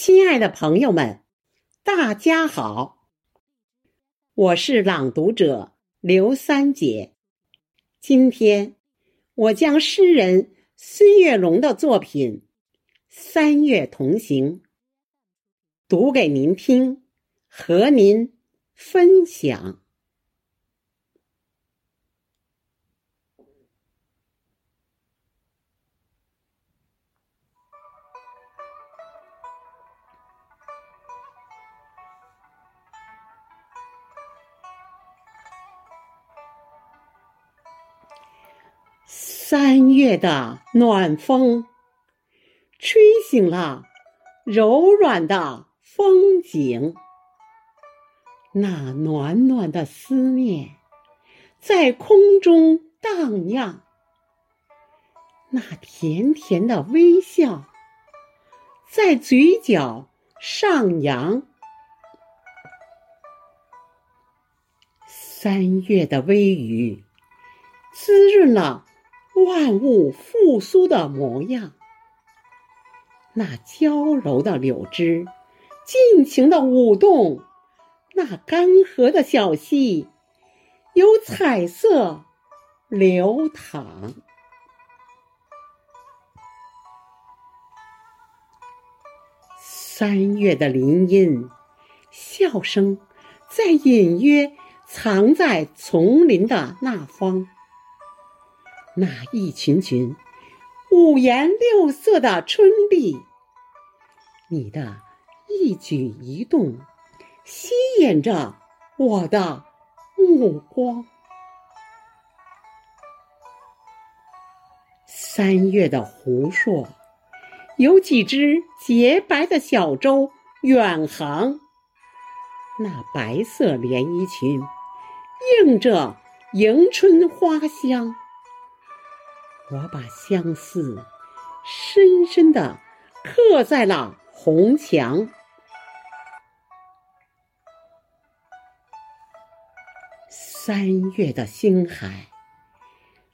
亲爱的朋友们，大家好！我是朗读者刘三姐。今天我将诗人孙月龙的作品《三月同行》读给您听，和您分享。三月的暖风，吹醒了柔软的风景。那暖暖的思念在空中荡漾，那甜甜的微笑在嘴角上扬。三月的微雨，滋润了。万物复苏的模样，那娇柔的柳枝尽情的舞动，那干涸的小溪有彩色流淌。三月的林荫，笑声在隐约藏在丛林的那方。那一群群五颜六色的春丽，你的一举一动吸引着我的目光。三月的湖朔，有几只洁白的小舟远航，那白色连衣裙映着迎春花香。我把相思深深的刻在了红墙。三月的星海，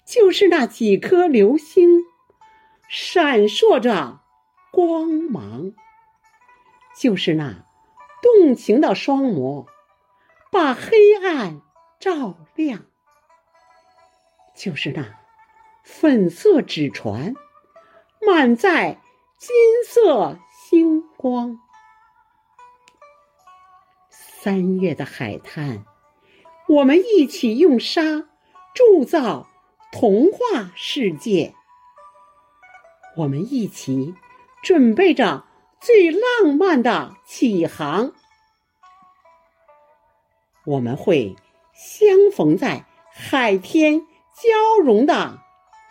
就是那几颗流星，闪烁着光芒；就是那动情的双眸，把黑暗照亮；就是那。粉色纸船，满载金色星光。三月的海滩，我们一起用沙铸造童话世界。我们一起准备着最浪漫的起航。我们会相逢在海天交融的。